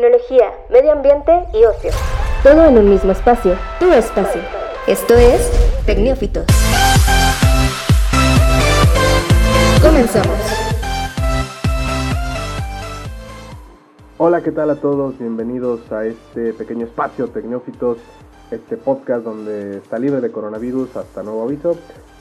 tecnología, medio ambiente y ocio. Todo en un mismo espacio, tu espacio. Esto es Tecnófitos. Comenzamos. Hola, ¿qué tal a todos? Bienvenidos a este pequeño espacio Tecnófitos, este podcast donde está libre de coronavirus hasta nuevo aviso.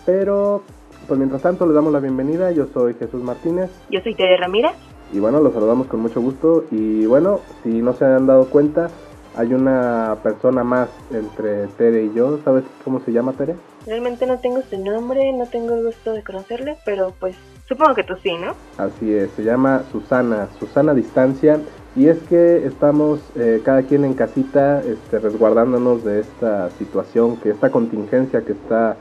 Pero, pues mientras tanto, les damos la bienvenida. Yo soy Jesús Martínez. Yo soy Tere Ramírez. Y bueno, los saludamos con mucho gusto. Y bueno, si no se han dado cuenta, hay una persona más entre Tere y yo. ¿Sabes cómo se llama Tere? Realmente no tengo su nombre, no tengo el gusto de conocerle, pero pues supongo que tú sí, ¿no? Así es, se llama Susana, Susana Distancia. Y es que estamos eh, cada quien en casita este, resguardándonos de esta situación, que esta contingencia que está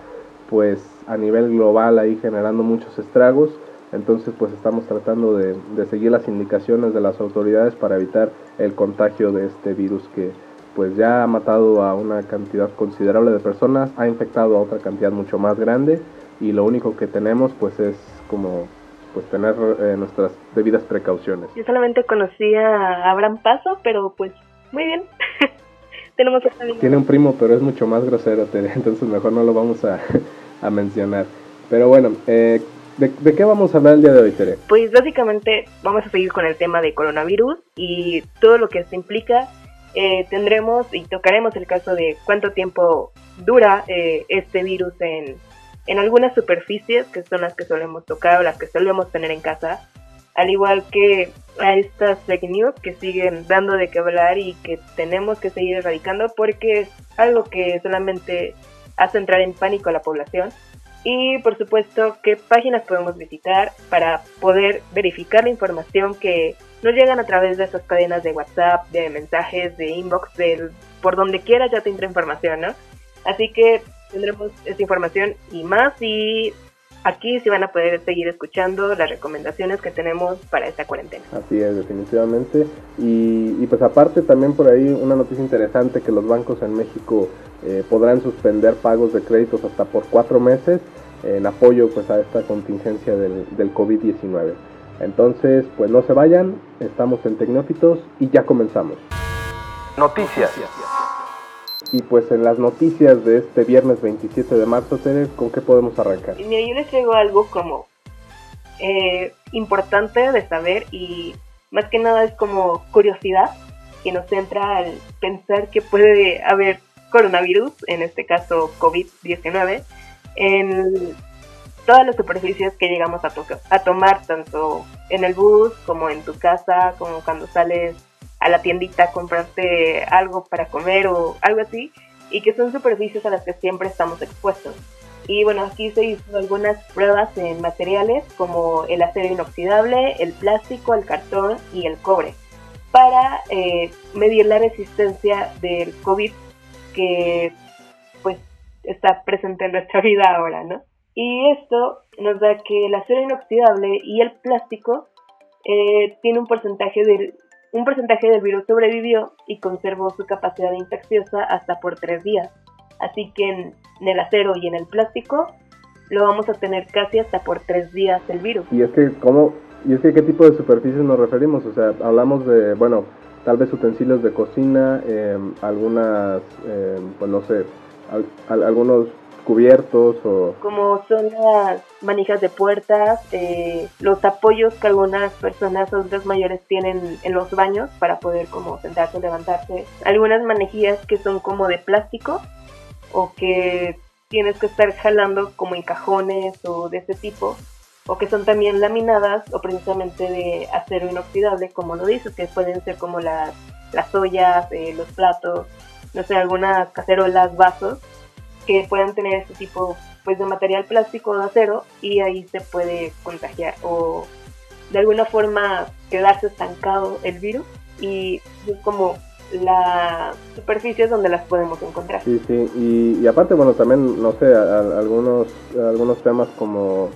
pues a nivel global ahí generando muchos estragos. Entonces pues estamos tratando de, seguir las indicaciones de las autoridades para evitar el contagio de este virus que pues ya ha matado a una cantidad considerable de personas, ha infectado a otra cantidad mucho más grande y lo único que tenemos pues es como pues tener eh, nuestras debidas precauciones. Yo solamente conocí a Abraham Paso, pero pues muy bien. Tenemos Tiene un primo, pero es mucho más grosero, entonces mejor no lo vamos a, a mencionar. Pero bueno, eh, ¿De, qué vamos a hablar el día de hoy, Tere? Pues básicamente vamos a seguir con el tema de coronavirus y todo lo que esto implica. Eh, tendremos y tocaremos el caso de cuánto tiempo dura eh, este virus en, en algunas superficies que son las que solemos tocar o las que solemos tener en casa, al igual que a estas fake news que siguen dando de qué hablar y que tenemos que seguir erradicando porque es algo que solamente hace entrar en pánico a la población y por supuesto qué páginas podemos visitar para poder verificar la información que nos llegan a través de esas cadenas de WhatsApp, de mensajes, de inbox, del, por donde quiera ya te entra información, ¿no? Así que tendremos esa información y más y aquí sí van a poder seguir escuchando las recomendaciones que tenemos para esta cuarentena. Así es, definitivamente. Y, y pues aparte también por ahí una noticia interesante que los bancos en México eh, podrán suspender pagos de créditos hasta por cuatro meses en apoyo pues a esta contingencia del, del COVID-19. Entonces, pues no se vayan, estamos en Tecnófitos y ya comenzamos. Noticias. Y pues en las noticias de este viernes 27 de marzo, Tere, ¿con qué podemos arrancar? Mira, yo les traigo algo como eh, importante de saber y más que nada es como curiosidad que nos entra al pensar que puede haber coronavirus, en este caso COVID-19, en todas las superficies que llegamos a, a tomar, tanto en el bus como en tu casa, como cuando sales a la tiendita a comprarte algo para comer o algo así, y que son superficies a las que siempre estamos expuestos. Y bueno, aquí se hizo algunas pruebas en materiales como el acero inoxidable, el plástico, el cartón y el cobre para eh, medir la resistencia del COVID que pues está presente en nuestra vida ahora, ¿no? Y esto nos da que el acero inoxidable y el plástico eh, tiene un porcentaje del un porcentaje del virus sobrevivió y conservó su capacidad infecciosa hasta por tres días. Así que en, el acero y en el plástico lo vamos a tener casi hasta por tres días el virus. Y es que, ¿cómo? ¿Y es que qué tipo de superficies nos referimos? O sea, hablamos de, bueno, tal vez utensilios de cocina, em, algunas, eh, pues no sé, algunos cubiertos o... Como son las manijas de puertas, eh, los apoyos que algunas personas adultas mayores tienen en los baños para poder como sentarse levantarse. Algunas manejillas que son como de plástico o que tienes que estar jalando como en cajones o de ese tipo o que son también laminadas o precisamente de acero inoxidable, como lo dices, que pueden ser como las, las ollas, eh, los platos, no sé, algunas cacerolas, vasos, que puedan tener este tipo pues de material plástico o de acero y ahí se puede contagiar o de alguna forma quedarse estancado el virus y es como la superficie donde las podemos encontrar. Sí, sí, y, y aparte, bueno, también, no sé, algunos, algunos temas como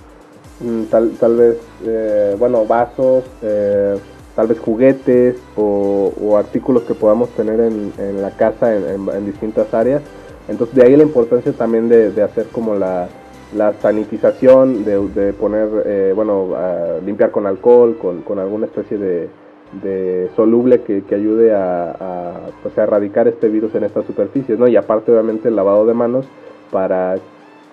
Mm, tal, tal vez, eh, bueno, vasos, eh, tal vez juguetes o, artículos que podamos tener en, en la casa en, distintas áreas. Entonces de ahí la importancia también de, hacer como la, la sanitización, de, poner, eh, bueno, limpiar con alcohol, con, con, alguna especie de, de soluble que, que ayude a, a, pues, a erradicar este virus en estas superficies, ¿no? Y aparte obviamente el lavado de manos para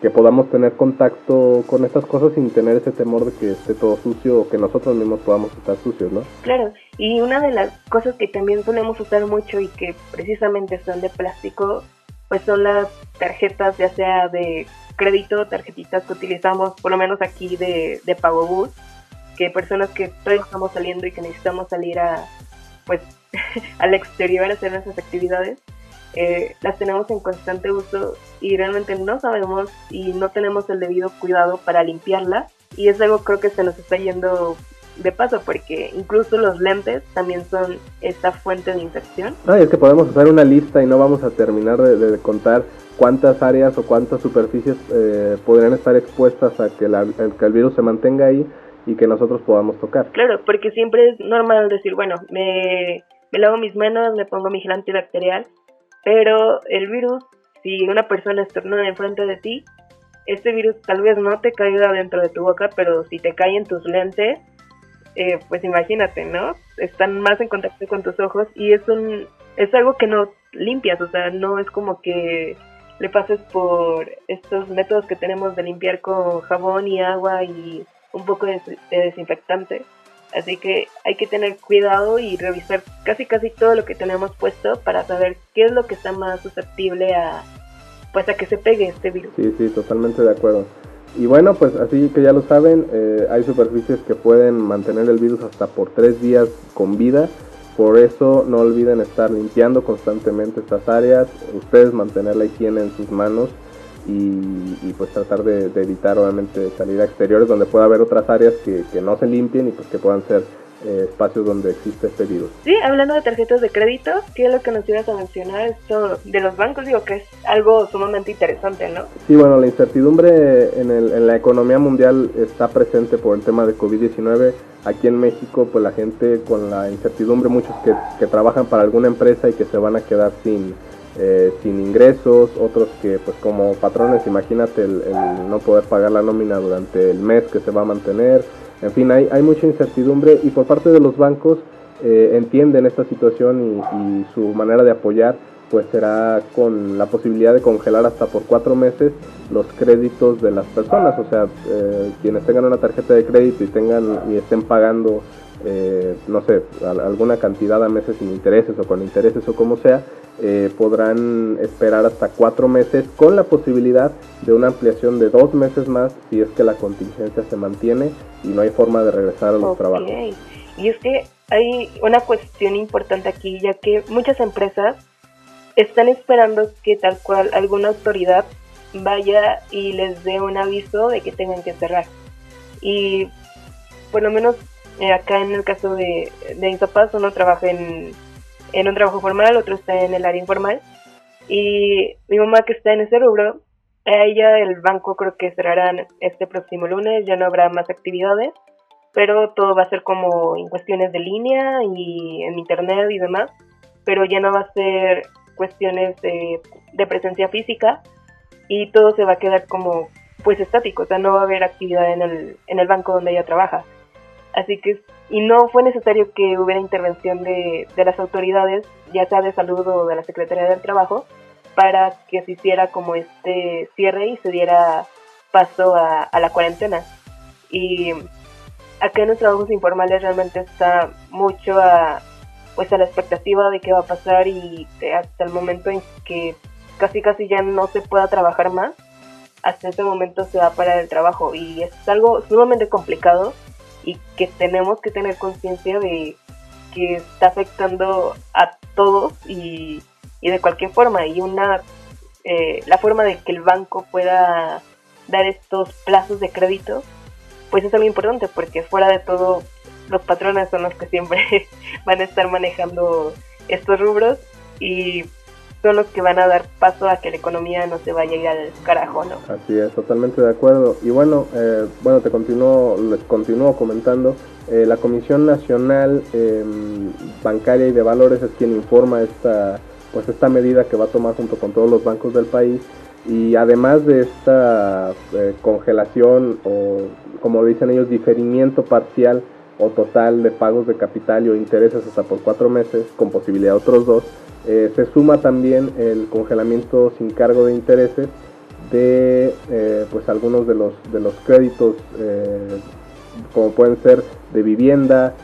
que podamos tener contacto con estas cosas sin tener ese temor de que esté todo sucio o que nosotros mismos podamos estar sucios, ¿no? Claro, y una de las cosas que también solemos usar mucho y que precisamente son de plástico, pues son las tarjetas, ya sea de crédito, tarjetitas que utilizamos, por lo menos aquí de, de Pago Bus, que personas que todavía estamos saliendo y que necesitamos salir a, pues, al exterior a hacer nuestras actividades, eh, las tenemos en constante uso y realmente no sabemos y no tenemos el debido cuidado para limpiarla y es algo creo que se nos está yendo de paso porque incluso los lentes también son esta fuente de infección. Ah, es que podemos hacer una lista y no vamos a terminar de, contar cuántas áreas o cuántas superficies eh, podrían estar expuestas a que, la, el, que el virus se mantenga ahí y que nosotros podamos tocar. Claro, porque siempre es normal decir, bueno, me, me lavo mis manos, me pongo mi gel antibacterial, pero el virus, si una persona estornuda enfrente de ti, este virus tal vez no te caiga dentro de tu boca, pero si te cae en tus lentes, eh, pues imagínate, ¿no? Están más en contacto con tus ojos y es un es algo que no limpias, o sea, no es como que le pases por estos métodos que tenemos de limpiar con jabón y agua y un poco de desinfectante, Así que hay que tener cuidado y revisar casi casi todo lo que tenemos puesto para saber qué es lo que está más susceptible a pues a que se pegue este virus. Sí, sí, totalmente de acuerdo. Y bueno, pues así que ya lo saben, eh, hay superficies que pueden mantener el virus hasta por tres días con vida. Por eso no olviden estar limpiando constantemente estas áreas, ustedes mantener la higiene en sus manos y, pues tratar de, evitar obviamente salir a exteriores donde pueda haber otras áreas que, que no se limpien y pues que puedan ser eh, espacios donde existe este virus. Sí, hablando de tarjetas de crédito, ¿qué es lo que nos ibas a mencionar? Esto de los bancos, digo que es algo sumamente interesante, ¿no? Sí, bueno, la incertidumbre en, el, en la economía mundial está presente por el tema de COVID-19. Aquí en México, pues la gente con la incertidumbre, muchos que, que trabajan para alguna empresa y que se van a quedar sin eh, sin ingresos, otros que pues como patrones, imagínate el, no poder pagar la nómina durante el mes que se va a mantener, en fin, hay, hay mucha incertidumbre y por parte de los bancos eh, entienden esta situación y, su manera de apoyar pues será con la posibilidad de congelar hasta por cuatro meses los créditos de las personas, o sea, eh, quienes tengan una tarjeta de crédito y tengan y estén pagando no sé, alguna cantidad a meses sin intereses o con intereses o como sea, eh, podrán esperar hasta cuatro meses con la posibilidad de una ampliación de dos meses más si es que la contingencia se mantiene y no hay forma de regresar a los trabajos. Y es que hay una cuestión importante aquí, ya que muchas empresas están esperando que tal cual alguna autoridad vaya y les dé un aviso de que tengan que cerrar. Y por lo menos eh, acá en el caso de, de uno trabaja en en un trabajo formal, otro está en el área informal. Y mi mamá que está en ese rubro, a ella el banco creo que cerrarán este próximo lunes, ya no habrá más actividades, pero todo va a ser como en cuestiones de línea y en internet y demás, pero ya no va a ser cuestiones de, de presencia física y todo se va a quedar como pues estático, o sea, no va a haber actividad en el, en el banco donde ella trabaja. Así que, y no fue necesario que hubiera intervención de, de las autoridades, ya sea de salud o de la Secretaría del Trabajo, para que se hiciera como este cierre y se diera paso a, la cuarentena. Y acá en los trabajos informales realmente está mucho a, pues a la expectativa de qué va a pasar y hasta el momento en que casi casi ya no se pueda trabajar más, hasta ese momento se va a parar el trabajo y es algo sumamente complicado y que tenemos que tener conciencia de que está afectando a todos y, y de cualquier forma y una eh, la forma de que el banco pueda dar estos plazos de crédito pues es algo importante porque fuera de todo los patrones son los que siempre van a estar manejando estos rubros y son los que van a dar paso a que la economía no se vaya a ir al carajo, ¿no? Así es, totalmente de acuerdo. Y bueno, eh, bueno, te continúo, les continúo comentando. Eh, la Comisión Nacional em, Bancaria y de Valores es quien informa esta, pues esta medida que va a tomar junto con todos los bancos del país. Y además de esta eh, congelación o, como dicen ellos, diferimiento parcial o total de pagos de capital o intereses hasta por cuatro meses, con posibilidad de otros dos. Eh, se suma también el congelamiento sin cargo de intereses de eh, pues algunos de los, de los créditos, eh, como pueden ser de vivienda,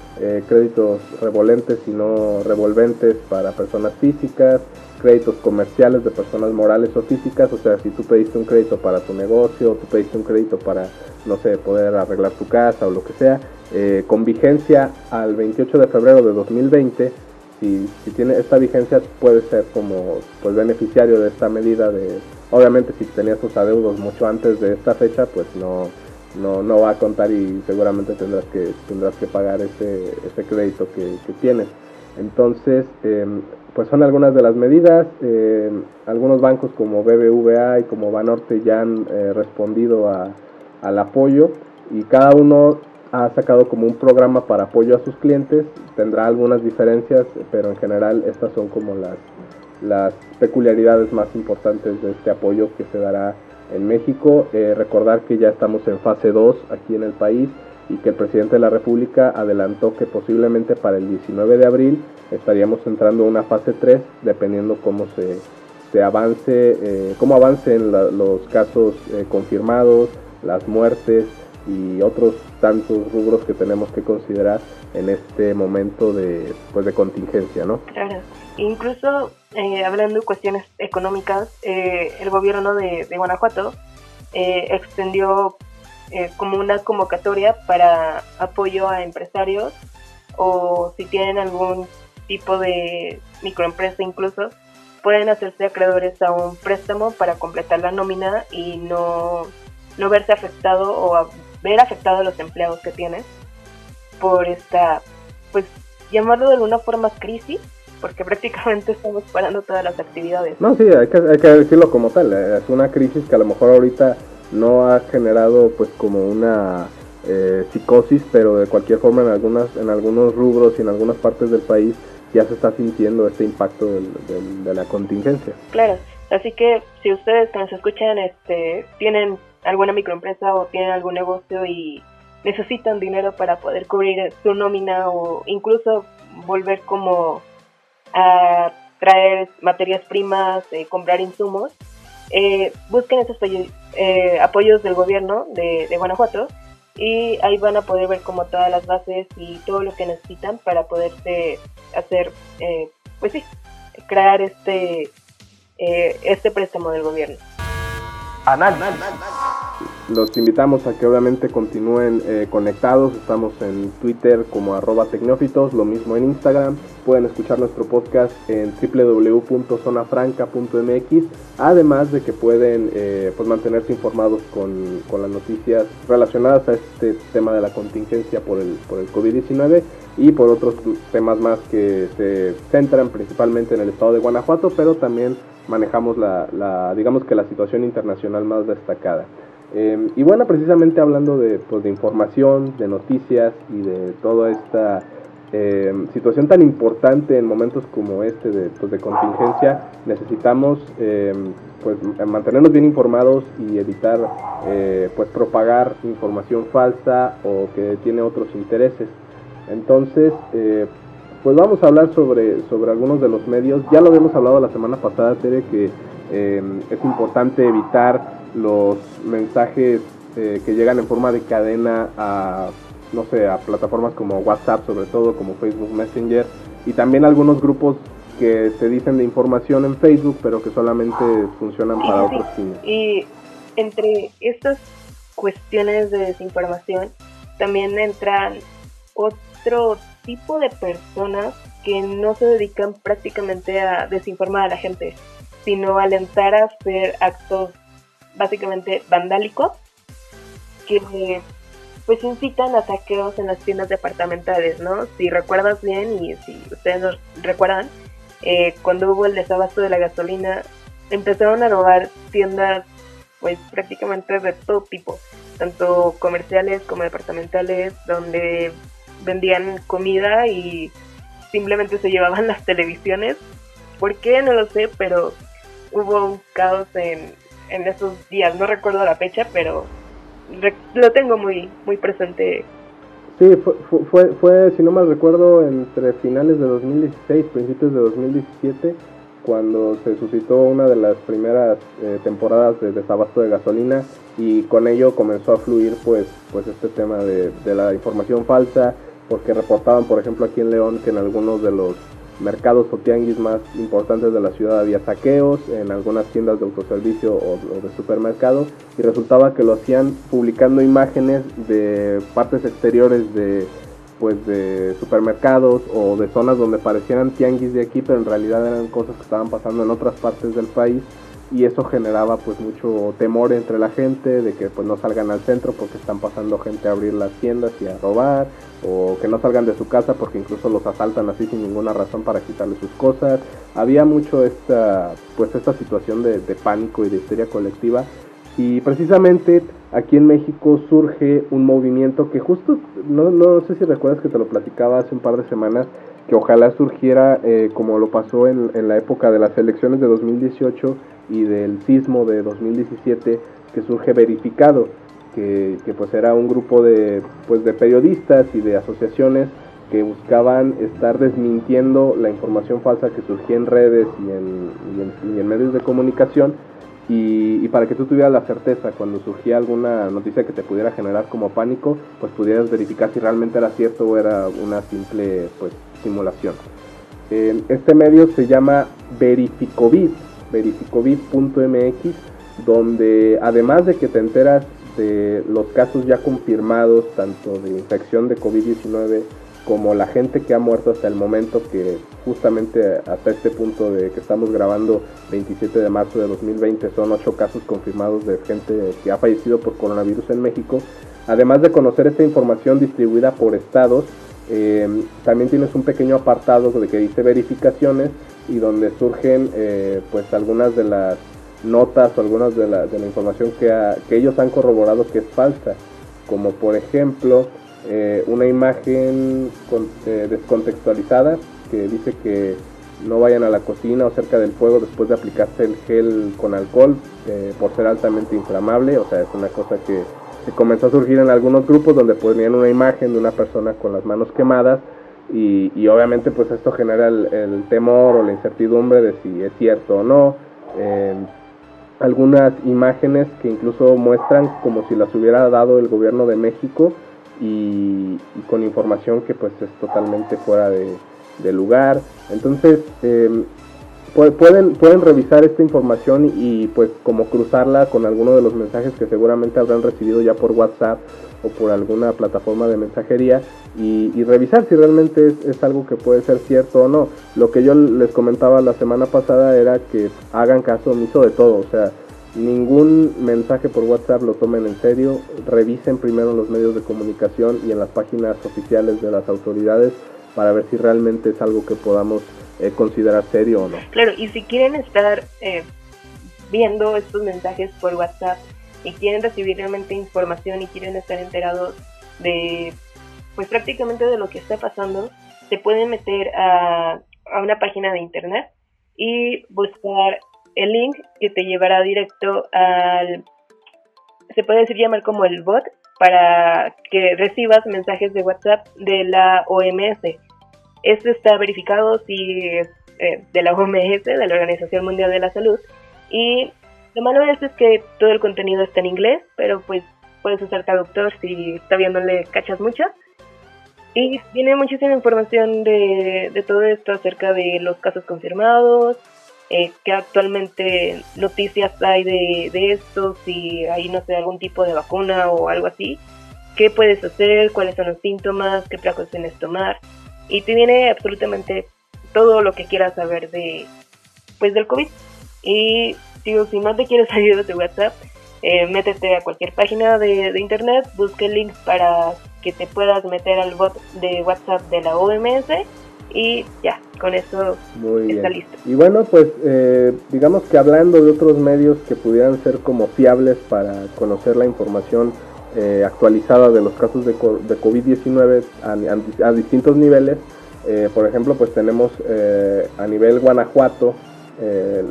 créditos revolentes y no revolventes para personas físicas, créditos comerciales de personas morales o físicas, o sea, si tú pediste un crédito para tu negocio, tú pediste un crédito para, no sé, poder arreglar tu casa o lo que sea, con vigencia al 28 de febrero de 2020, si, si tiene esta vigencia puede ser como pues beneficiario de esta medida de, obviamente si tenías tus adeudos mucho antes de esta fecha, pues no, no, no va a contar y seguramente tendrás que, tendrás que pagar ese, ese crédito que, tienes. Entonces, em, pues son algunas de las medidas. Em, algunos bancos como BBVA y como Banorte ya han eh, respondido a, al apoyo y cada uno ha sacado como un programa para apoyo a sus clientes. Tendrá algunas diferencias, pero en general estas son como las, las peculiaridades más importantes de este apoyo que se dará en México. Eh, recordar que ya estamos en fase 2 aquí en el país y que el presidente de la República adelantó que posiblemente para el 19 de abril estaríamos entrando a una fase 3 dependiendo cómo se, se avance, eh, cómo avancen los casos eh, confirmados, las muertes y otros tantos rubros que tenemos que considerar en este momento de, pues, de contingencia, ¿no? Claro. Incluso eh, hablando de cuestiones económicas, el gobierno de, Guanajuato extendió eh, como una convocatoria para apoyo a empresarios o si tienen algún tipo de microempresa incluso, pueden hacerse acreedores a un préstamo para completar la nómina y no, no verse afectado o ver afectado a los empleados que tienen por esta, pues llamarlo de alguna forma crisis, porque prácticamente estamos parando todas las actividades. No, sí, hay que, hay que decirlo como tal, es una crisis que a lo mejor ahorita no ha generado pues como una eh, psicosis, pero de cualquier forma en algunas en algunos rubros y en algunas partes del país ya se está sintiendo este impacto de la contingencia. Claro, así que si ustedes que nos escuchan este, tienen alguna microempresa o tienen algún negocio y necesitan dinero para poder cubrir su nómina o incluso volver como a traer materias primas, eh, comprar insumos, eh, busquen esos eh, apoyos del gobierno de, Guanajuato y ahí van a poder ver como todas las bases y todo lo que necesitan para poderse hacer, eh, pues sí, crear este, este préstamo del gobierno. análisis. Los invitamos a que obviamente continúen eh, conectados. Estamos en Twitter como arroba tecnófitos, lo mismo en Instagram. Pueden escuchar nuestro podcast en www.zonafranca.mx. Además de que pueden eh, pues mantenerse informados con, con, las noticias relacionadas a este tema de la contingencia por el, por el COVID-19 y por otros temas más que se centran principalmente en el estado de Guanajuato, pero también manejamos la, digamos que la situación internacional más destacada. Em, y bueno, precisamente hablando de, pues, de información, de noticias y de toda esta em, situación tan importante en momentos como este de, pues, de contingencia, necesitamos em, pues, mantenernos bien informados y evitar eh, pues, propagar información falsa o que tiene otros intereses. Entonces, eh, pues vamos a hablar sobre, sobre algunos de los medios. Ya lo habíamos hablado la semana pasada, Tere, que es importante evitar los mensajes eh, que llegan en forma de cadena a, no sé, a plataformas como WhatsApp, sobre todo como Facebook Messenger, y también algunos grupos que se dicen de información en Facebook, pero que solamente funcionan para otros fines. Y entre estas cuestiones de desinformación, también entran otro tipo de personas que no se dedican prácticamente a desinformar a la gente, sino a alentar a hacer actos básicamente vandálicos que pues incitan a saqueos en las tiendas departamentales, ¿no? Si recuerdas bien y si ustedes nos recuerdan, eh, cuando hubo el desabasto de la gasolina, empezaron a robar tiendas pues prácticamente de todo tipo, tanto comerciales como departamentales, donde vendían comida y simplemente se llevaban las televisiones. ¿Por qué? No lo sé, pero hubo un caos en, en esos días. No recuerdo la fecha, pero lo tengo muy, muy presente. Sí, fue, fue, fue, si no mal recuerdo, entre finales de 2016, principios de 2017, cuando se suscitó una de las primeras eh, temporadas de desabasto de gasolina y con ello comenzó a fluir pues, pues este tema de, de la información falsa, porque reportaban, por ejemplo, aquí en León que en algunos de los mercados o tianguis más importantes de la ciudad. Había saqueos, en algunas tiendas de autoservicio o, de supermercado, y resultaba que lo hacían publicando imágenes de partes exteriores de pues de supermercados o de zonas donde parecieran tianguis de aquí, pero en realidad eran cosas que estaban pasando en otras partes del país y eso generaba pues mucho temor entre la gente de que pues no salgan al centro porque están pasando gente a abrir las tiendas y a robar o que no salgan de su casa porque incluso los asaltan así sin ninguna razón para quitarle sus cosas. Había mucho esta pues esta situación de, pánico y de histeria colectiva. Y precisamente aquí en México surge un movimiento que justo no, no sé si recuerdas que te lo platicaba hace un par de semanas que ojalá surgiera eh, como lo pasó en, en la época de las elecciones de 2018 y del sismo de 2017 que surge verificado, que, pues era un grupo de, pues de periodistas y de asociaciones que buscaban estar desmintiendo la información falsa que surgía en redes y en, y en, medios de comunicación y, y, para que tú tuvieras la certeza cuando surgía alguna noticia que te pudiera generar como pánico, pues pudieras verificar si realmente era cierto o era una simple pues, simulación. este medio se llama Verificovid verificovid.mx, donde además de que te enteras de los casos ya confirmados, tanto de infección de COVID-19 como la gente que ha muerto hasta el momento, que justamente hasta este punto de que estamos grabando 27 de marzo de 2020 son 8 casos confirmados de gente que ha fallecido por coronavirus en México. Además de conocer esta información distribuida por estados, eh, también tienes un pequeño apartado de que dice verificaciones y donde surgen eh, pues algunas de las notas o algunas de la, de la información que, que, ellos han corroborado que es falsa, como por ejemplo eh, una imagen eh, descontextualizada que dice que no vayan a la cocina o cerca del fuego después de aplicarse el gel con alcohol por ser altamente inflamable, o sea, es una cosa que, que comenzó a surgir en algunos grupos donde ponían una imagen de una persona con las manos quemadas y, obviamente pues esto genera el, temor o la incertidumbre de si es cierto o no. Em, algunas imágenes que incluso muestran como si las hubiera dado el gobierno de México y, con información que pues es totalmente fuera de, lugar. Entonces em, pueden, pueden revisar esta información y pues como cruzarla con alguno de los mensajes que seguramente habrán recibido ya por WhatsApp o por alguna plataforma de mensajería y, revisar si realmente es, algo que puede ser cierto o no. Lo que yo les comentaba la semana pasada era que hagan caso omiso de todo, o sea, ningún mensaje por WhatsApp lo tomen en serio, revisen primero los medios de comunicación y en las páginas oficiales de las autoridades para ver si realmente es algo que podamos eh, serio o no. Claro, y si quieren estar eh, viendo estos mensajes por WhatsApp y quieren recibir realmente información y quieren estar enterados de pues prácticamente de lo que está pasando, se pueden meter a, una página de internet y buscar el link que te llevará directo al, se puede decir llamar como el bot, para que recibas mensajes de WhatsApp de la OMS. Esto está verificado si es eh, de la OMS, de la Organización Mundial de la Salud, y lo malo es, es que todo el contenido está en inglés, pero pues puedes usar traductor si todavía no le cachas mucho. Y tiene muchísima información de, de todo esto acerca de los casos confirmados, eh, actualmente noticias hay de, de esto, si hay, no sé, algún tipo de vacuna o algo así, qué puedes hacer, cuáles son los síntomas, qué precauciones tomar. Y te viene absolutamente todo lo que quieras saber de, pues, del COVID. Y digo, si no te quieres salir de tu WhatsApp, eh, métete a cualquier página de, de internet, busca el link para que te puedas meter al bot de WhatsApp de la OMS y ya, con eso está listo. Y bueno, pues eh, digamos que hablando de otros medios que pudieran ser como fiables para conocer la información eh, actualizada de los casos de, de COVID-19 a, distintos niveles, eh, por ejemplo, pues tenemos a nivel Guanajuato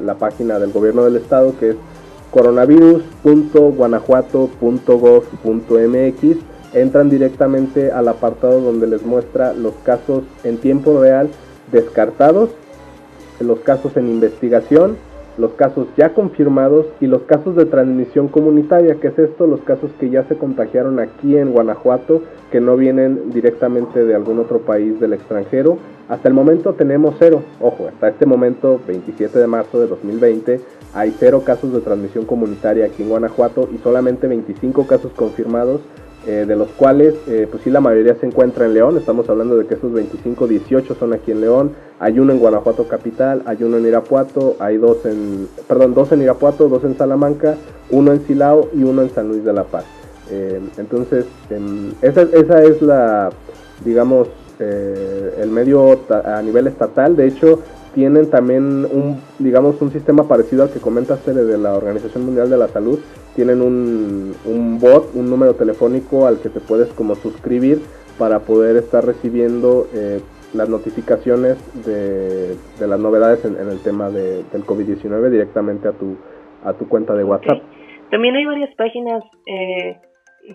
la página del gobierno del estado que es coronavirus.guanajuato.gov.mx entran directamente al apartado donde les muestra los casos en tiempo real descartados, los casos en investigación, los casos ya confirmados y los casos de transmisión comunitaria, que es esto, los casos que ya se contagiaron aquí en Guanajuato, que no vienen directamente de algún otro país del extranjero. Hasta el momento tenemos cero, ojo, hasta este momento, 27 de marzo de 2020, hay cero casos de transmisión comunitaria aquí en Guanajuato y solamente 25 casos confirmados eh, de los cuales, eh, pues sí, la mayoría se encuentra en León. Estamos hablando de que esos 25, 18 son aquí en León. Hay uno en Guanajuato capital, hay uno en Irapuato, hay dos en, perdón, dos en Irapuato, dos en Salamanca, uno en Silao y uno en San Luis de la Paz. Eh, entonces, esa, esa, es la, digamos, el medio a nivel estatal. De hecho, tienen también un, digamos, un sistema parecido al que comentaste de la Organización Mundial de la Salud. Tienen un, un bot, un número telefónico al que te puedes como suscribir para poder estar recibiendo eh, las notificaciones de, de las novedades en, el tema de, del COVID-19 directamente a tu, a tu cuenta de WhatsApp. También hay varias páginas, eh,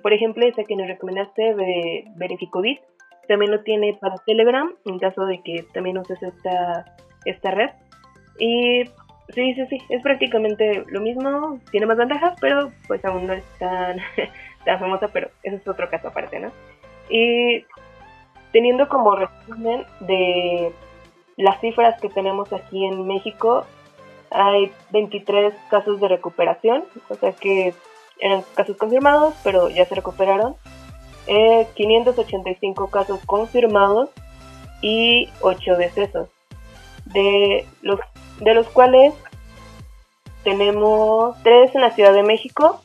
por ejemplo, esa que nos recomendaste de Verificovit, también lo tiene para Telegram, en caso de que también uses esta esta red. Y sí, sí, sí, es prácticamente lo mismo, tiene más ventajas, pero pues aún no es tan, famosa, pero ese es otro caso aparte, ¿no? Y teniendo como resumen de las cifras que tenemos aquí en México, hay 23 casos de recuperación, o sea que eran casos confirmados, pero ya se recuperaron. Eh, 585 casos confirmados y 8 decesos de los, de los cuales tenemos tres en la Ciudad de México,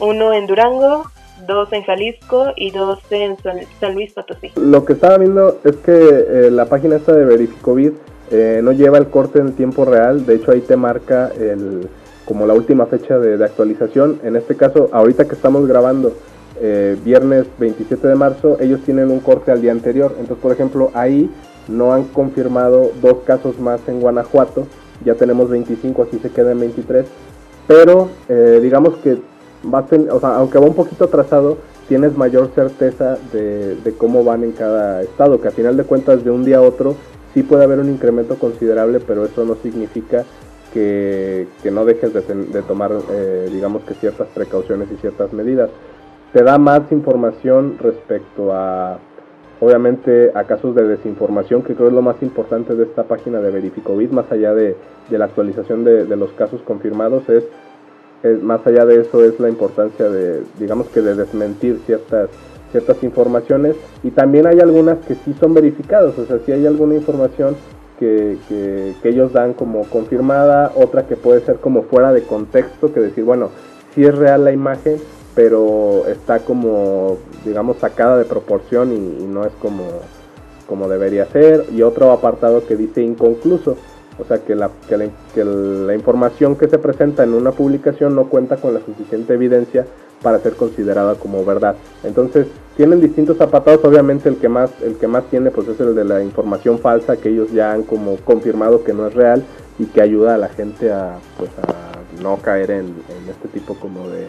uno en Durango, dos en Jalisco y dos en San Luis Potosí. Lo que estaba viendo es que eh, la página esta de Verificovid eh, no lleva el corte en tiempo real, de hecho ahí te marca el, como la última fecha de, actualización. En este caso, ahorita que estamos grabando, eh, viernes 27 de marzo, ellos tienen un corte al día anterior. Entonces, por ejemplo, ahí no han confirmado dos casos más en Guanajuato, ya tenemos 25, aquí se queda en 23, pero eh, digamos que aunque va un poquito atrasado, tienes mayor certeza de, cómo van en cada estado, que a final de cuentas de un día a otro sí puede haber un incremento considerable, pero eso no significa que, no dejes de, tomar, eh, digamos que ciertas precauciones y ciertas medidas. Te da más información respecto a obviamente a casos de desinformación, que creo es lo más importante de esta página de Verificovit, más allá de, la actualización de, los casos confirmados, es, más allá de eso es la importancia de, digamos que de desmentir ciertas ciertas informaciones. Y también hay algunas que sí son verificadas, o sea, si hay alguna información que, que, ellos dan como confirmada, otra que puede ser como fuera de contexto, que decir, bueno, si es real la imagen, pero está como, digamos, sacada de proporción y, no es como, como debería ser. Y otro apartado que dice inconcluso, o sea que la, que la, información que se presenta en una publicación no cuenta con la suficiente evidencia para ser considerada como verdad. Entonces, tienen distintos apartados, obviamente el que más el que más tiene pues es el de la información falsa que ellos ya han como confirmado que no es real y que ayuda a la gente a pues a no caer en este tipo como de,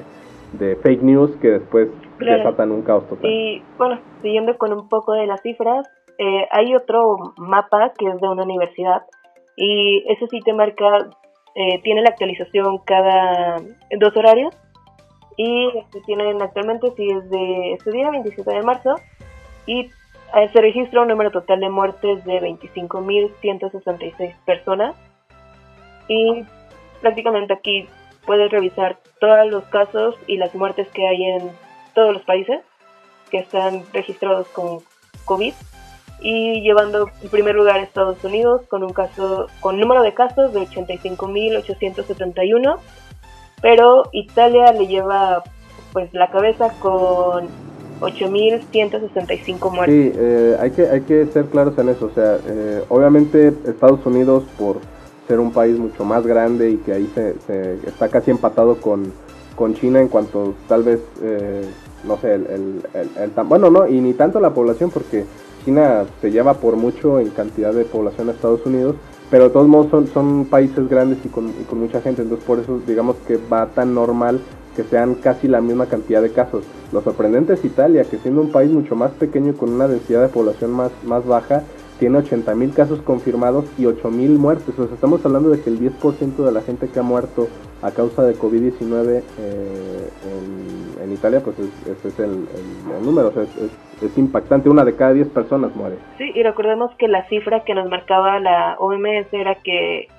de fake news que después desatan un caos total. Y bueno, siguiendo con un poco de las cifras, eh, hay otro mapa que es de una universidad y ese sí te marca, eh, tiene la actualización cada dos horarios y este tienen actualmente sí es de este día, 27 de marzo, y eh, se registra un número total de muertes de 25.166 personas y prácticamente aquí puedes revisar todos los casos y las muertes que hay en todos los países que están registrados con COVID y llevando en primer lugar Estados Unidos con un caso con número de casos de 85.871 pero Italia le lleva pues la cabeza con 8.165 muertes. Sí, eh, hay, que, hay que ser claros en eso. O sea, eh, obviamente Estados Unidos, por ser un país mucho más grande y que ahí se, está casi empatado con, con, China en cuanto tal vez, eh, no sé, el, el, bueno, no, y ni tanto la población porque China se lleva por mucho en cantidad de población a Estados Unidos, pero de todos modos son, son países grandes y con, con mucha gente, entonces por eso digamos que va tan normal que sean casi la misma cantidad de casos. Lo sorprendente es Italia, que siendo un país mucho más pequeño y con una densidad de población más, más baja, tiene 80.000 casos confirmados y 8.000 muertes. O sea, estamos hablando de que el 10% de la gente que ha muerto a causa de COVID-19 eh, en, Italia, pues ese es, el, número, o sea, es, impactante, una de cada 10 personas muere. Sí, y recordemos que la cifra que nos marcaba la OMS era que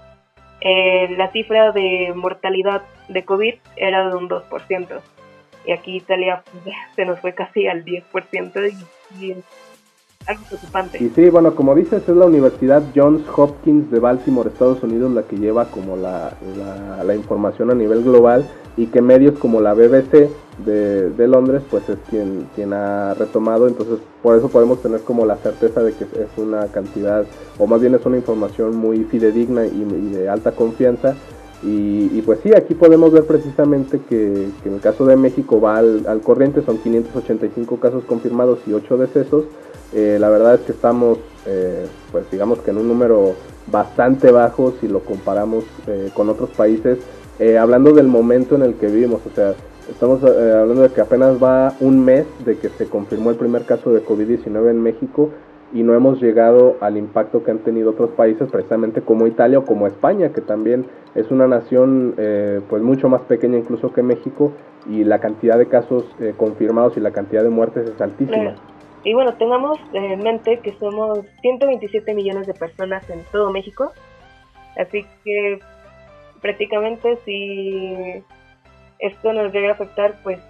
eh, la cifra de mortalidad de COVID era de un 2%, y aquí Italia pues, se nos fue casi al 10% y, y Y sí, bueno, como dices, es la Universidad Johns Hopkins de Baltimore, Estados Unidos, la que lleva como la, la, información a nivel global y que medios como la BBC de, de, Londres, pues es quien, quien ha retomado, entonces por eso podemos tener como la certeza de que es una cantidad, o más bien es una información muy fidedigna y, de alta confianza. Y, y, pues sí, aquí podemos ver precisamente que, que en el caso de México va al, al corriente, son 585 casos confirmados y 8 decesos, eh, la verdad es que estamos, eh, pues digamos que en un número bastante bajo si lo comparamos eh, con otros países, hablando del momento en el que vivimos, o sea, estamos hablando de que apenas va un mes de que se confirmó el primer caso de COVID-19 en México y no hemos llegado al impacto que han tenido otros países, precisamente como Italia o como España, que también es una nación pues mucho más pequeña incluso que México y la cantidad de casos confirmados y la cantidad de muertes es altísima. Y bueno, tengamos en mente que somos 127 millones de personas en todo México, así que prácticamente si esto nos llega a afectar pues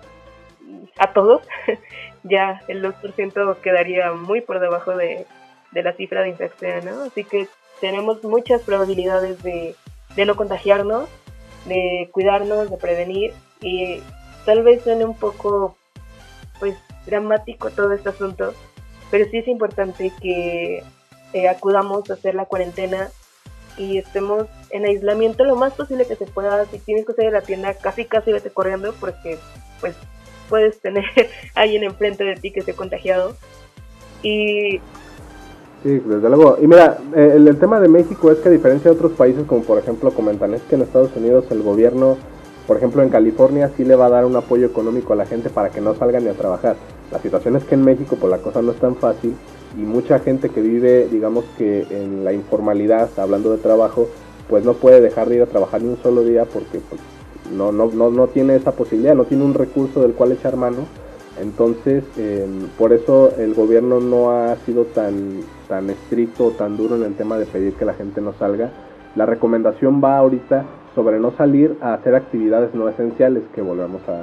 a todos, ya el 2% quedaría muy por debajo de, la cifra de infección, ¿no? Así que tenemos muchas probabilidades de, de no contagiarnos, de cuidarnos, de prevenir y tal vez suene un poco pues dramático todo este asunto, pero sí es importante que eh, acudamos a hacer la cuarentena y estemos en aislamiento lo más posible que se pueda. Si tienes que salir a la tienda, casi casi vete corriendo porque pues puedes tener alguien enfrente de ti que esté contagiado. Y Sí, desde luego. Y mira, eh, el, el, tema de México es que a diferencia de otros países, como por ejemplo comentan, es que en Estados Unidos el gobierno, por ejemplo en California, sí le va a dar un apoyo económico a la gente para que no salgan ni a trabajar. La situación es que en México pues la cosa no es tan fácil y mucha gente que vive digamos que en la informalidad, hablando de trabajo, pues no puede dejar de ir a trabajar ni un solo día porque pues, no, no, no, no tiene esa posibilidad, no tiene un recurso del cual echar mano. Entonces, em, por eso el gobierno no ha sido tan, tan estricto o tan duro en el tema de pedir que la gente no salga. La recomendación va ahorita sobre no salir a hacer actividades no esenciales, que volvemos a,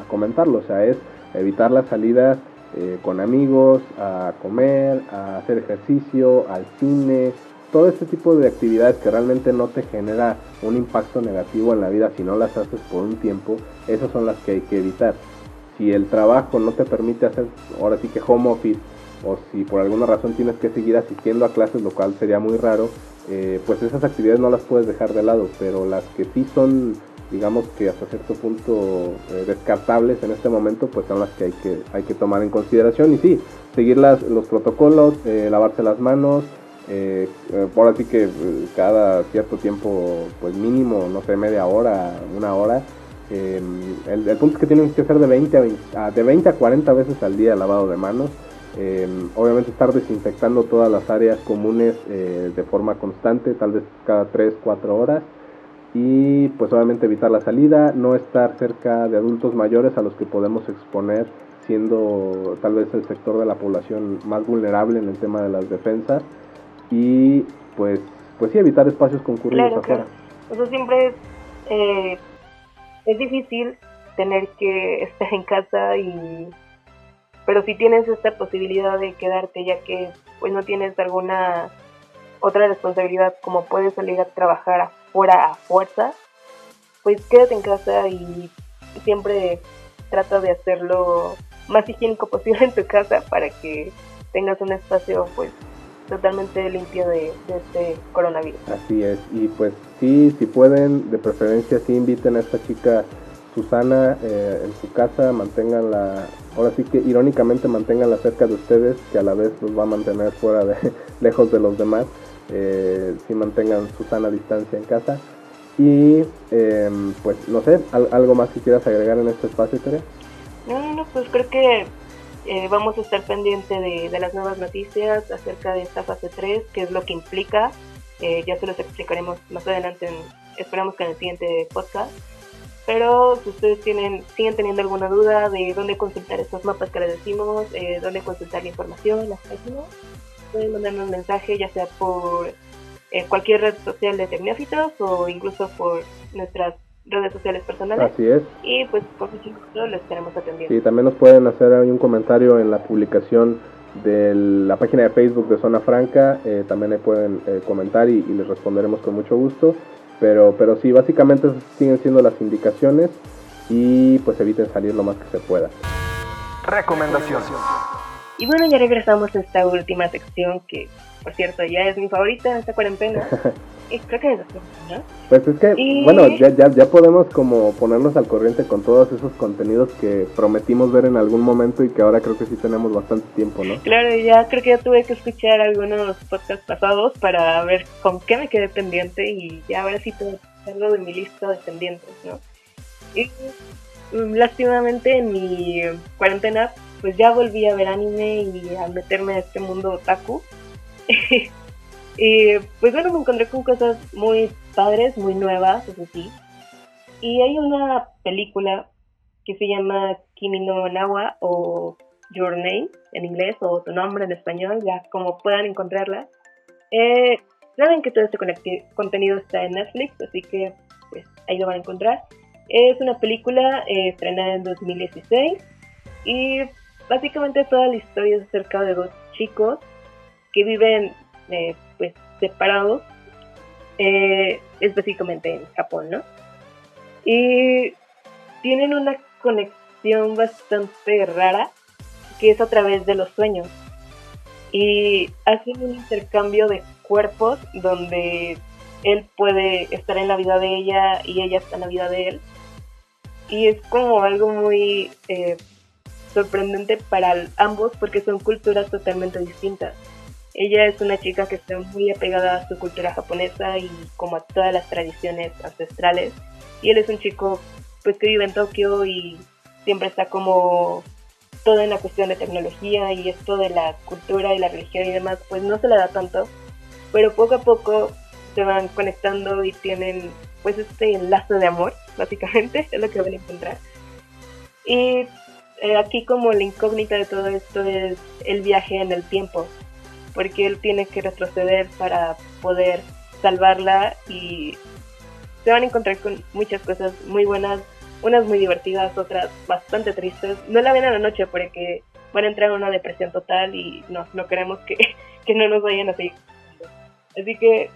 a comentarlo. O sea, es evitar las salidas eh, con amigos, a comer, a hacer ejercicio, al cine, todo este tipo de actividades que realmente no te genera un impacto negativo en la vida si no las haces por un tiempo, esas son las que hay que evitar. Si el trabajo no te permite hacer ahora sí que home office o si por alguna razón tienes que seguir asistiendo a clases, lo cual sería muy raro, eh, pues esas actividades no las puedes dejar de lado, pero las que sí son digamos que hasta cierto punto eh, descartables en este momento, pues son las que hay que, hay que tomar en consideración y sí, seguir las, los protocolos, eh, lavarse las manos, por así que cada cierto tiempo, pues mínimo, no sé, media hora, una hora. El, punto es que tienen que ser de 20 a, a de 20 a 40 veces al día lavado de manos. Em, obviamente estar desinfectando todas las áreas comunes de forma constante, tal vez cada 3, 4 horas. Y pues obviamente evitar la salida, no estar cerca de adultos mayores a los que podemos exponer siendo tal vez el sector de la población más vulnerable en el tema de las defensas. Y pues pues sí evitar espacios concurridos afuera. Eso siempre eh, es difícil tener que estar en casa y pero si tienes esta posibilidad de quedarte ya que pues no tienes alguna otra responsabilidad como puedes salir a trabajar fuera a fuerza, pues quédate en casa y siempre trata de hacerlo más higiénico posible en tu casa para que tengas un espacio pues totalmente limpio de, este coronavirus. Así es, y pues sí, si pueden, de preferencia sí inviten a esta chica Susana eh, en su casa, manténganla, ahora sí que irónicamente manténganla cerca de ustedes, que a la vez los va a mantener fuera de, lejos de los demás eh, si mantengan su sana distancia en casa. Y em, pues no sé, ¿algo más que quieras agregar en este espacio, Tere? No, no, no, pues creo que eh, vamos a estar pendiente de, las nuevas noticias acerca de esta fase 3, qué es lo que implica. Eh, ya se los explicaremos más adelante, esperamos que en el siguiente podcast. Pero si ustedes tienen, siguen teniendo alguna duda de dónde consultar estos mapas que les decimos, eh, dónde consultar la información, las páginas, pueden mandarnos un mensaje ya sea por cualquier red social de Tecnófitos o incluso por nuestras redes sociales personales. Así es. Y pues por supuesto lo estaremos atendiendo. Sí, también nos pueden hacer un comentario en la publicación de la página de Facebook de Zona Franca, eh, también ahí pueden eh, comentar y, les responderemos con mucho gusto. Pero, pero sí, básicamente siguen siendo las indicaciones y pues eviten salir lo más que se pueda. Recomendación. Y bueno, ya regresamos a esta última sección que, por cierto, ya es mi favorita en esta cuarentena. creo que es ¿no? Pues es que, bueno, ya, ya, ya podemos como ponernos al corriente con todos esos contenidos que prometimos ver en algún momento y que ahora creo que sí tenemos bastante tiempo, ¿no? Claro, ya creo que ya tuve que escuchar algunos podcasts pasados para ver con qué me quedé pendiente y ya ahora sí tengo algo de mi lista de pendientes, ¿no? Y mm, lástimamente en mi cuarentena pues ya volví a ver anime y a meterme a este mundo otaku. y pues bueno, me encontré con cosas muy padres, muy nuevas, eso sí. Y hay una película que se llama Kimi no Nawa o Your Name en inglés o Tu Nombre en español, ya como puedan encontrarla. Eh, saben que todo este contenido está en Netflix, así que pues ahí lo van a encontrar. Es una película eh, estrenada en 2016 y básicamente toda la historia es acerca de dos chicos que viven eh, separados, eh, específicamente en Japón, ¿no? Y tienen una conexión bastante rara que es a través de los sueños. Y hacen un intercambio de cuerpos donde él puede estar en la vida de ella y ella está en la vida de él. Y es como algo muy eh, sorprendente para ambos porque son culturas totalmente distintas. Ella es una chica que está muy apegada a su cultura japonesa y como a todas las tradiciones ancestrales. Y él es un chico pues que vive en Tokio y siempre está como todo en la cuestión de tecnología y esto de la cultura y la religión y demás pues no se le da tanto. Pero poco a poco se van conectando y tienen pues este enlace de amor, básicamente, es lo que van a encontrar. Y eh, aquí como la incógnita de todo esto es el viaje en el tiempo, porque él tiene que retroceder para poder salvarla y se van a encontrar con muchas cosas muy buenas, unas muy divertidas, otras bastante tristes. No la ven a la noche porque van a entrar en una depresión total y no, no queremos que, que no nos vayan así. Así que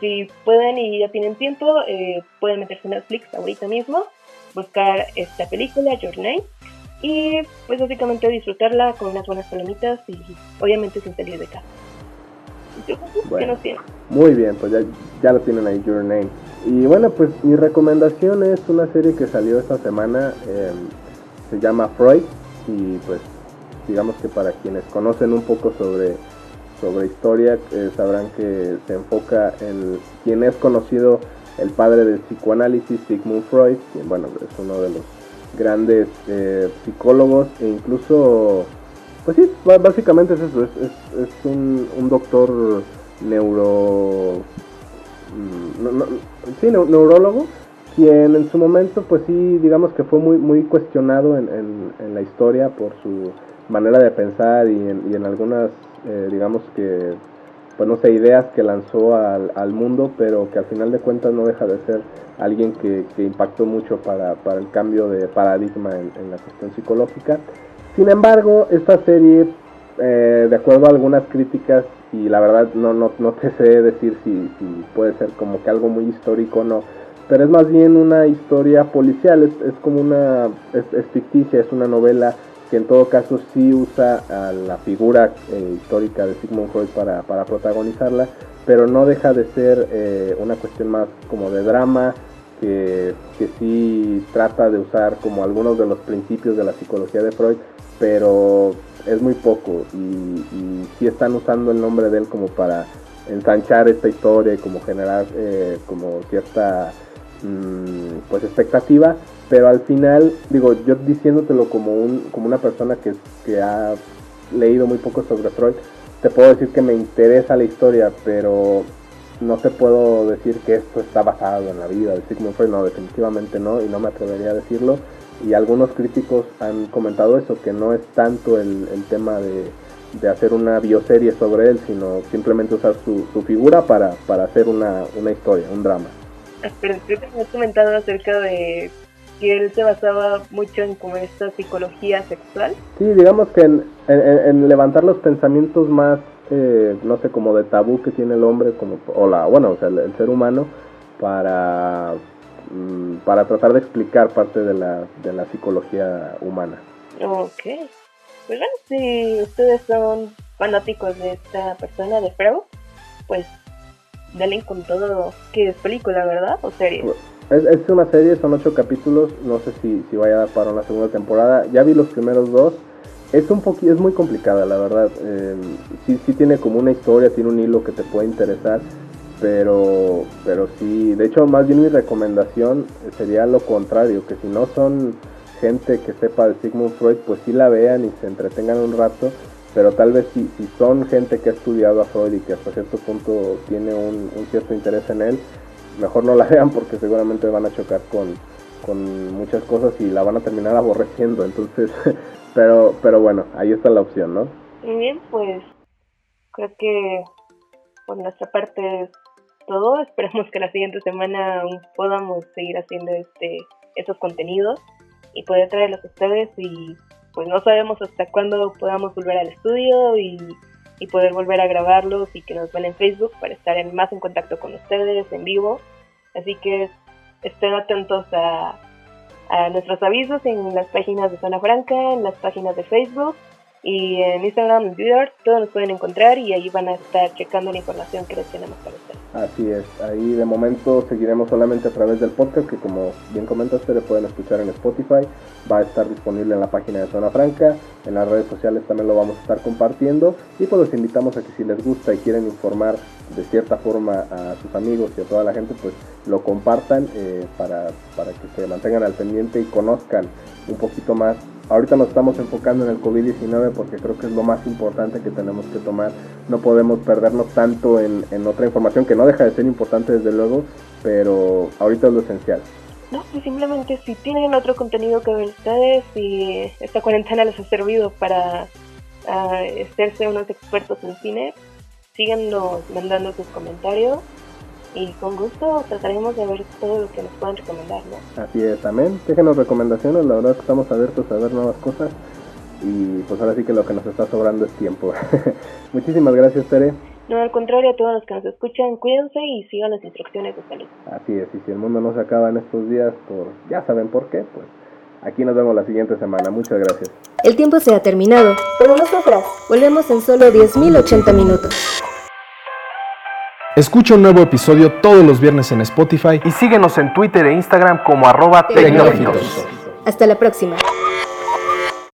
si pueden y ya tienen tiempo, eh, pueden meterse en Netflix ahorita mismo, buscar esta película, Your Name, y pues básicamente disfrutarla con unas buenas palomitas y obviamente sin salir de casa. Bueno, muy bien, pues ya, ya lo tienen ahí, Your Name. Y bueno, pues mi recomendación es una serie que salió esta semana, em, se llama Freud y pues digamos que para quienes conocen un poco sobre, sobre historia eh, sabrán que se enfoca en quien es conocido el padre del psicoanálisis, Sigmund Freud, quien bueno, es uno de los grandes eh, psicólogos e incluso, pues sí, básicamente es eso, es, un, doctor neuro... Mm, sí, neurólogo, quien en su momento, pues sí, digamos que fue muy, muy cuestionado en, en, la historia por su manera de pensar y en, y en algunas, eh, digamos que pues no sé, ideas que lanzó al, al, mundo, pero que al final de cuentas no deja de ser alguien que, que impactó mucho para, para, el cambio de paradigma en, la cuestión psicológica. Sin embargo, esta serie, eh, de acuerdo a algunas críticas, y la verdad no, no, no te sé decir si, si, puede ser como que algo muy histórico o no, pero es más bien una historia policial, es, es como una, es ficticia, es una novela que en todo caso sí usa a la figura eh, histórica de Sigmund Freud para, para, protagonizarla, pero no deja de ser eh, una cuestión más como de drama, que, que, sí trata de usar como algunos de los principios de la psicología de Freud, pero es muy poco y, y sí están usando el nombre de él como para ensanchar esta historia y como generar eh, como cierta mm, pues expectativa, pero al final, digo, yo diciéndotelo como, un, como una persona que, que ha leído muy poco sobre Freud, te puedo decir que me interesa la historia, pero no te puedo decir que esto está basado en la vida de Sigmund Freud, no, definitivamente no, y no me atrevería a decirlo. Y algunos críticos han comentado eso, que no es tanto el, tema de, de, hacer una bioserie sobre él, sino simplemente usar su, figura para, para hacer una, una historia, un drama. Pero creo que me has comentado acerca de que él se basaba mucho en como esta psicología sexual. Sí, digamos que en, en, en levantar los pensamientos más, eh, no sé, como de tabú que tiene el hombre, como, o la, bueno, o sea, el, el ser humano, para, mm, para tratar de explicar parte de la, de la psicología humana. Ok. Pues bueno, si ustedes son fanáticos de esta persona, de Freud, pues denle con todo que es película, ¿verdad? ¿O serie? Es, una serie, son ocho capítulos, no sé si, si vaya a dar para una segunda temporada. Ya vi los primeros dos. Es un poquito, es muy complicada, la verdad. Eh, sí, sí tiene como una historia, tiene un hilo que te puede interesar, pero, pero sí, de hecho, más bien mi recomendación sería lo contrario, que si no son gente que sepa de Sigmund Freud, pues sí la vean y se entretengan un rato, pero tal vez si, si son gente que ha estudiado a Freud y que hasta cierto punto tiene un, un cierto interés en él, mejor no la vean porque seguramente van a chocar con, con muchas cosas y la van a terminar aborreciendo. Entonces, pero, pero bueno, ahí está la opción, ¿no? Muy bien, pues creo que por nuestra parte es todo. Esperamos que la siguiente semana podamos seguir haciendo este estos contenidos y poder traerlos a ustedes y pues no sabemos hasta cuándo podamos volver al estudio y y poder volver a grabarlos y que nos vean en Facebook para estar en, más en contacto con ustedes en vivo. Así que estén atentos a, a nuestros avisos en las páginas de Zona Franca, en las páginas de Facebook y en Instagram Twitter. Todos nos pueden encontrar y ahí van a estar checando la información que les tenemos para ustedes. Así es, ahí de momento seguiremos solamente a través del podcast que como bien comentaste le pueden escuchar en Spotify, va a estar disponible en la página de Zona Franca, en las redes sociales también lo vamos a estar compartiendo y pues los invitamos a que si les gusta y quieren informar de cierta forma a sus amigos y a toda la gente pues lo compartan eh, para, para que se mantengan al pendiente y conozcan un poquito más ahorita nos estamos enfocando en el COVID-19 porque creo que es lo más importante que tenemos que tomar. No podemos perdernos tanto en, otra información que no deja de ser importante desde luego, pero ahorita es lo esencial. No, pues simplemente si tienen otro contenido que ver ustedes y esta cuarentena les ha servido para uh, hacerse unos expertos en cine, síganos mandando sus comentarios y con gusto trataremos de ver todo lo que nos puedan recomendar, ¿no? Así es, también déjenos recomendaciones, la verdad es que estamos abiertos a ver nuevas cosas y pues ahora sí que lo que nos está sobrando es tiempo. Muchísimas gracias, Tere. No, al contrario, a todos los que nos escuchan, cuídense y sigan las instrucciones de salud. Así es, y si el mundo no se acaba en estos días, por ya saben por qué, pues aquí nos vemos la siguiente semana. Muchas gracias. El tiempo se ha terminado, pero no sufras, volvemos en solo 10.080 minutos. Escucha un nuevo episodio todos los viernes en Spotify y síguenos en Twitter e Instagram como arroba tecnológicos. Hasta la próxima.